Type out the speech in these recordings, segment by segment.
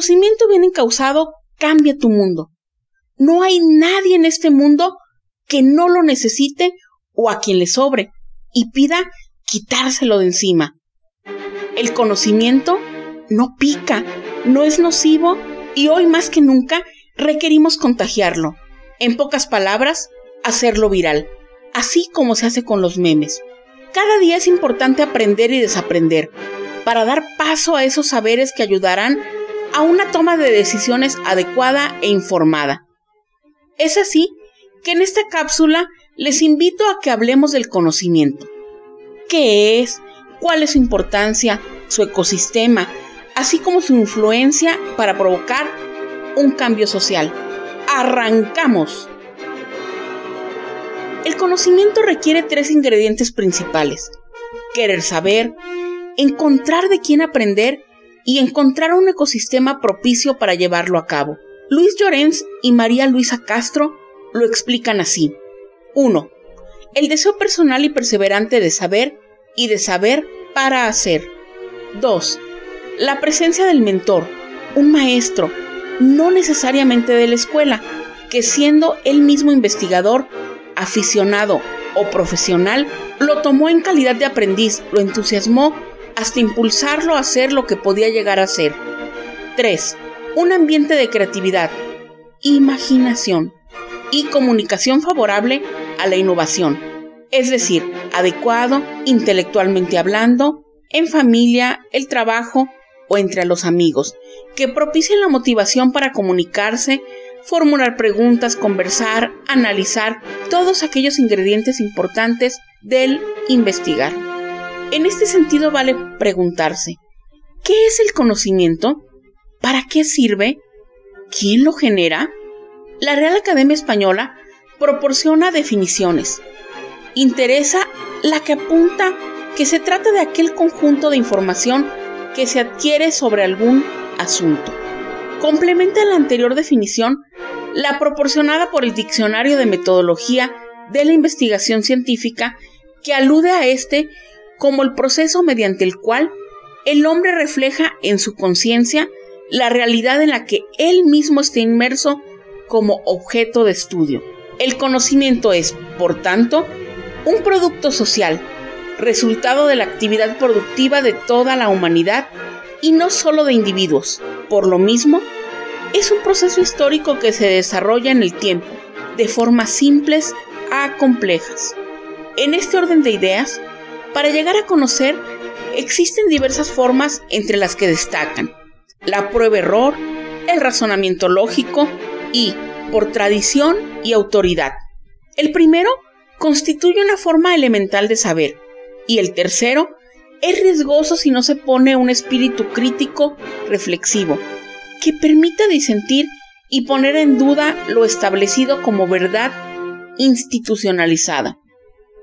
Conocimiento bien encausado cambia tu mundo. No hay nadie en este mundo que no lo necesite o a quien le sobre y pida quitárselo de encima. El conocimiento no pica, no es nocivo y hoy más que nunca requerimos contagiarlo. En pocas palabras, hacerlo viral, así como se hace con los memes. Cada día es importante aprender y desaprender para dar paso a esos saberes que ayudarán a una toma de decisiones adecuada e informada. Es así que en esta cápsula les invito a que hablemos del conocimiento. ¿Qué es? ¿Cuál es su importancia? ¿Su ecosistema? Así como su influencia para provocar un cambio social. ¡Arrancamos! El conocimiento requiere tres ingredientes principales. Querer saber, encontrar de quién aprender y encontrar un ecosistema propicio para llevarlo a cabo. Luis Llorens y María Luisa Castro lo explican así. 1. El deseo personal y perseverante de saber y de saber para hacer. 2. La presencia del mentor, un maestro, no necesariamente de la escuela, que siendo él mismo investigador, aficionado o profesional, lo tomó en calidad de aprendiz, lo entusiasmó hasta impulsarlo a hacer lo que podía llegar a ser. 3. Un ambiente de creatividad, imaginación y comunicación favorable a la innovación, es decir, adecuado intelectualmente hablando, en familia, el trabajo o entre los amigos, que propicien la motivación para comunicarse, formular preguntas, conversar, analizar, todos aquellos ingredientes importantes del investigar. En este sentido vale preguntarse, ¿qué es el conocimiento? ¿Para qué sirve? ¿Quién lo genera? La Real Academia Española proporciona definiciones. Interesa la que apunta que se trata de aquel conjunto de información que se adquiere sobre algún asunto. Complementa la anterior definición la proporcionada por el Diccionario de Metodología de la Investigación Científica que alude a este como el proceso mediante el cual el hombre refleja en su conciencia la realidad en la que él mismo está inmerso como objeto de estudio. El conocimiento es, por tanto, un producto social, resultado de la actividad productiva de toda la humanidad y no solo de individuos. Por lo mismo, es un proceso histórico que se desarrolla en el tiempo, de formas simples a complejas. En este orden de ideas, para llegar a conocer, existen diversas formas entre las que destacan la prueba-error, el razonamiento lógico y, por tradición y autoridad. El primero constituye una forma elemental de saber y el tercero es riesgoso si no se pone un espíritu crítico, reflexivo, que permita disentir y poner en duda lo establecido como verdad institucionalizada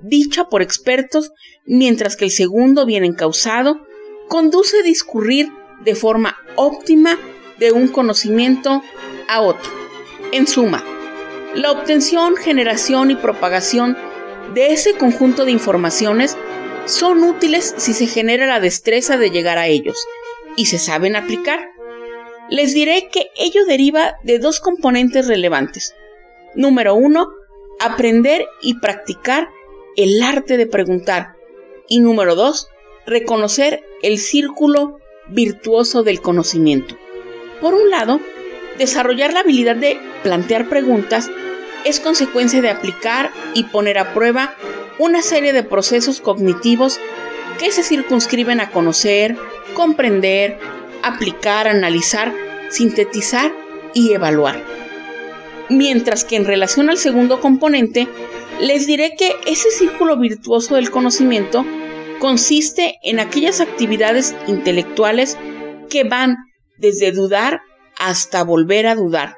dicha por expertos, mientras que el segundo, bien encausado, conduce a discurrir de forma óptima de un conocimiento a otro. En suma, la obtención, generación y propagación de ese conjunto de informaciones son útiles si se genera la destreza de llegar a ellos y se saben aplicar. Les diré que ello deriva de dos componentes relevantes. Número uno, aprender y practicar el arte de preguntar. Y número dos, reconocer el círculo virtuoso del conocimiento. Por un lado, desarrollar la habilidad de plantear preguntas es consecuencia de aplicar y poner a prueba una serie de procesos cognitivos que se circunscriben a conocer, comprender, aplicar, analizar, sintetizar y evaluar. Mientras que en relación al segundo componente, les diré que ese círculo virtuoso del conocimiento consiste en aquellas actividades intelectuales que van desde dudar hasta volver a dudar,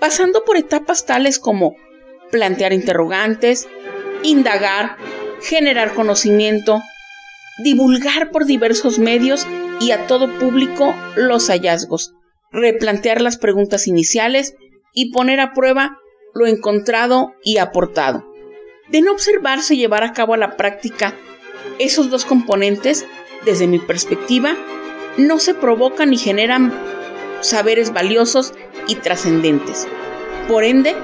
pasando por etapas tales como plantear interrogantes, indagar, generar conocimiento, divulgar por diversos medios y a todo público los hallazgos, replantear las preguntas iniciales y poner a prueba lo encontrado y aportado. De no observarse y llevar a cabo a la práctica esos dos componentes, desde mi perspectiva, no se provocan ni generan saberes valiosos y trascendentes. Por ende,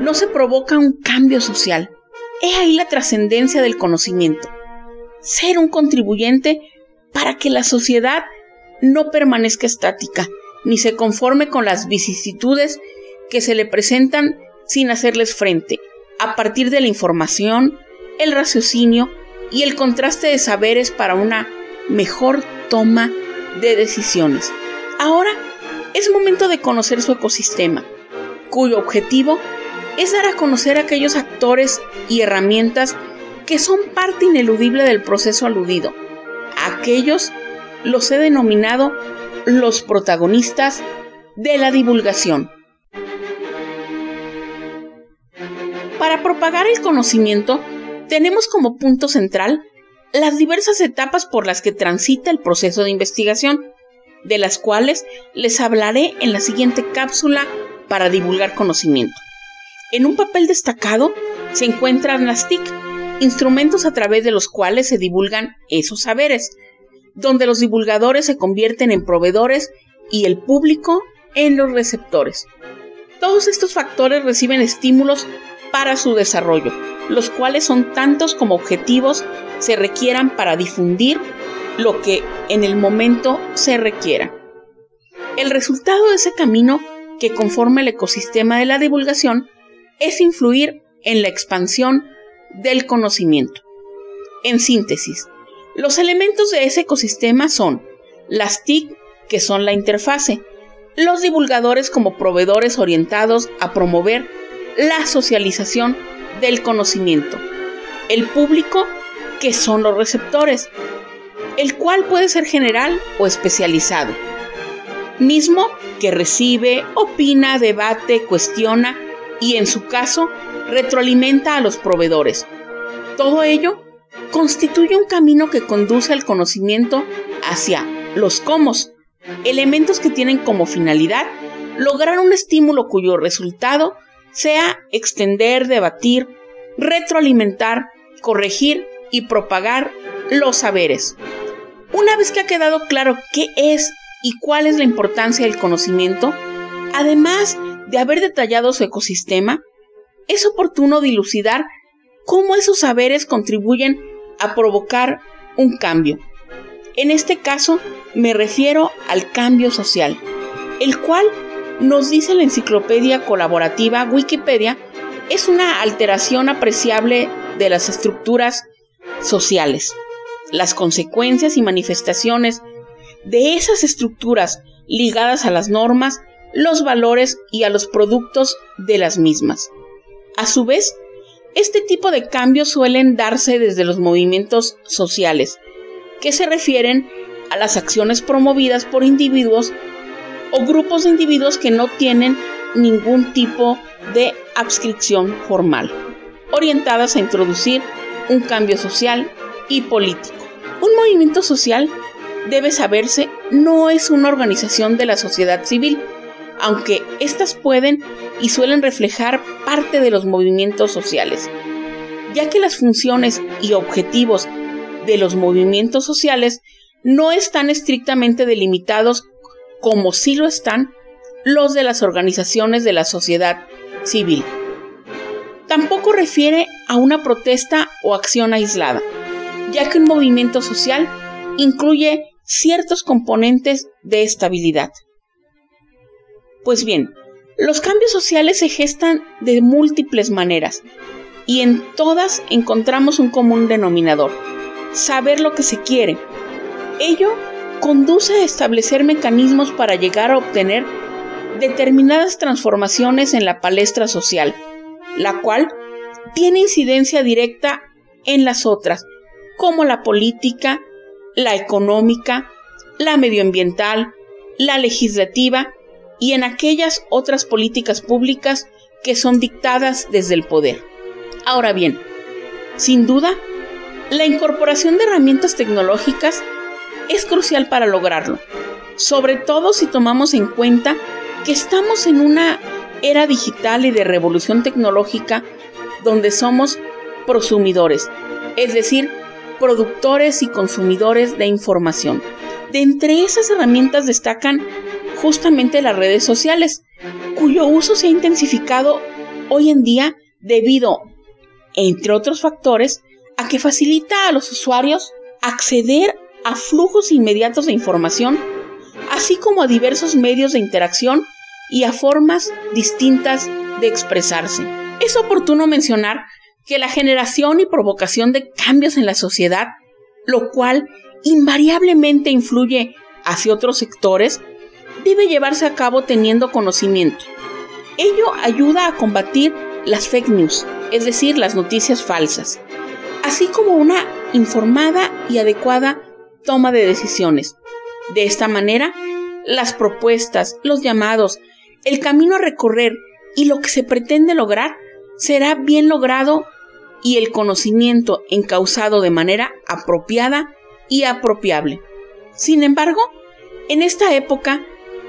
no se provoca un cambio social. He ahí la trascendencia del conocimiento. Ser un contribuyente para que la sociedad no permanezca estática, ni se conforme con las vicisitudes que se le presentan sin hacerles frente, a partir de la información, el raciocinio y el contraste de saberes para una mejor toma de decisiones. Ahora es momento de conocer su ecosistema, cuyo objetivo es dar a conocer aquellos actores y herramientas que son parte ineludible del proceso aludido. Aquellos los he denominado los protagonistas de la divulgación. Para propagar el conocimiento, tenemos como punto central las diversas etapas por las que transita el proceso de investigación, de las cuales les hablaré en la siguiente cápsula para divulgar conocimiento. En un papel destacado se encuentran las TIC, instrumentos a través de los cuales se divulgan esos saberes, donde los divulgadores se convierten en proveedores y el público en los receptores. Todos estos factores reciben estímulos para su desarrollo, los cuales son tantos como objetivos se requieran para difundir lo que en el momento se requiera. El resultado de ese camino que conforma el ecosistema de la divulgación es influir en la expansión del conocimiento. En síntesis, los elementos de ese ecosistema son las TIC, que son la interfase, los divulgadores como proveedores orientados a promover la socialización del conocimiento. El público, que son los receptores, el cual puede ser general o especializado. Mismo que recibe, opina, debate, cuestiona y en su caso retroalimenta a los proveedores. Todo ello constituye un camino que conduce al conocimiento hacia los comos, elementos que tienen como finalidad lograr un estímulo cuyo resultado sea extender, debatir, retroalimentar, corregir y propagar los saberes. Una vez que ha quedado claro qué es y cuál es la importancia del conocimiento, además de haber detallado su ecosistema, es oportuno dilucidar cómo esos saberes contribuyen a provocar un cambio. En este caso me refiero al cambio social, el cual nos dice la enciclopedia colaborativa Wikipedia, es una alteración apreciable de las estructuras sociales. Las consecuencias y manifestaciones de esas estructuras ligadas a las normas, los valores y a los productos de las mismas. A su vez, este tipo de cambios suelen darse desde los movimientos sociales, que se refieren a las acciones promovidas por individuos o grupos de individuos que no tienen ningún tipo de adscripción formal, orientadas a introducir un cambio social y político. Un movimiento social, debe saberse, no es una organización de la sociedad civil, aunque éstas pueden y suelen reflejar parte de los movimientos sociales, ya que las funciones y objetivos de los movimientos sociales no están estrictamente delimitados como sí lo están los de las organizaciones de la sociedad civil. Tampoco refiere a una protesta o acción aislada, ya que un movimiento social incluye ciertos componentes de estabilidad. Pues bien, los cambios sociales se gestan de múltiples maneras y en todas encontramos un común denominador. saber lo que se quiere. Ello conduce a establecer mecanismos para llegar a obtener determinadas transformaciones en la palestra social, la cual tiene incidencia directa en las otras, como la política, la económica, la medioambiental, la legislativa y en aquellas otras políticas públicas que son dictadas desde el poder. Ahora bien, sin duda, la incorporación de herramientas tecnológicas es crucial para lograrlo, sobre todo si tomamos en cuenta que estamos en una era digital y de revolución tecnológica donde somos prosumidores, es decir, productores y consumidores de información. De entre esas herramientas destacan justamente las redes sociales, cuyo uso se ha intensificado hoy en día debido, entre otros factores, a que facilita a los usuarios acceder a flujos inmediatos de información, así como a diversos medios de interacción y a formas distintas de expresarse. Es oportuno mencionar que la generación y provocación de cambios en la sociedad, lo cual invariablemente influye hacia otros sectores, debe llevarse a cabo teniendo conocimiento. Ello ayuda a combatir las fake news, es decir, las noticias falsas, así como una informada y adecuada toma de decisiones. De esta manera, las propuestas, los llamados, el camino a recorrer y lo que se pretende lograr será bien logrado y el conocimiento encausado de manera apropiada y apropiable. Sin embargo, en esta época,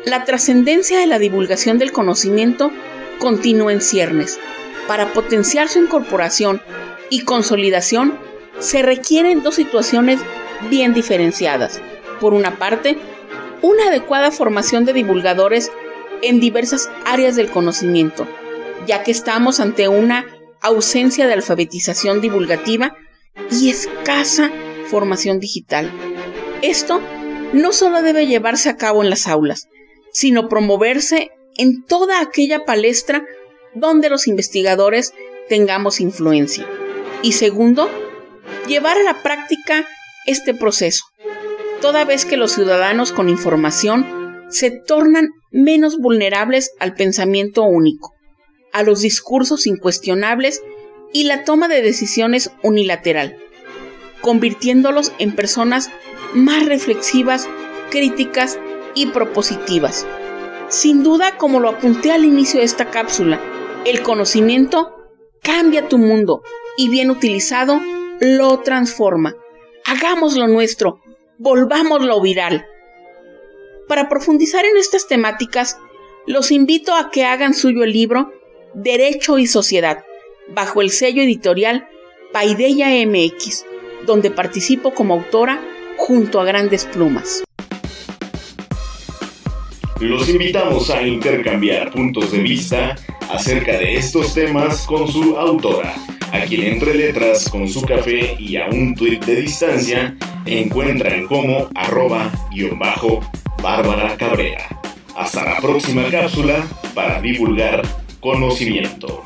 la trascendencia de la divulgación del conocimiento continúa en ciernes. Para potenciar su incorporación y consolidación, se requieren dos situaciones bien diferenciadas. Por una parte, una adecuada formación de divulgadores en diversas áreas del conocimiento, ya que estamos ante una ausencia de alfabetización divulgativa y escasa formación digital. Esto no solo debe llevarse a cabo en las aulas, sino promoverse en toda aquella palestra donde los investigadores tengamos influencia. Y segundo, llevar a la práctica este proceso, toda vez que los ciudadanos con información se tornan menos vulnerables al pensamiento único, a los discursos incuestionables y la toma de decisiones unilateral, convirtiéndolos en personas más reflexivas, críticas y propositivas. Sin duda, como lo apunté al inicio de esta cápsula, el conocimiento cambia tu mundo y bien utilizado lo transforma. Hagámoslo nuestro, volvámoslo viral. Para profundizar en estas temáticas, los invito a que hagan suyo el libro Derecho y Sociedad, bajo el sello editorial Paideya MX, donde participo como autora junto a grandes plumas. Los invitamos a intercambiar puntos de vista acerca de estos temas con su autora, a quien entre letras con su café y a un tuit de distancia encuentran como arroba guion bajo Bárbara Cabrera. Hasta la próxima cápsula para divulgar conocimiento.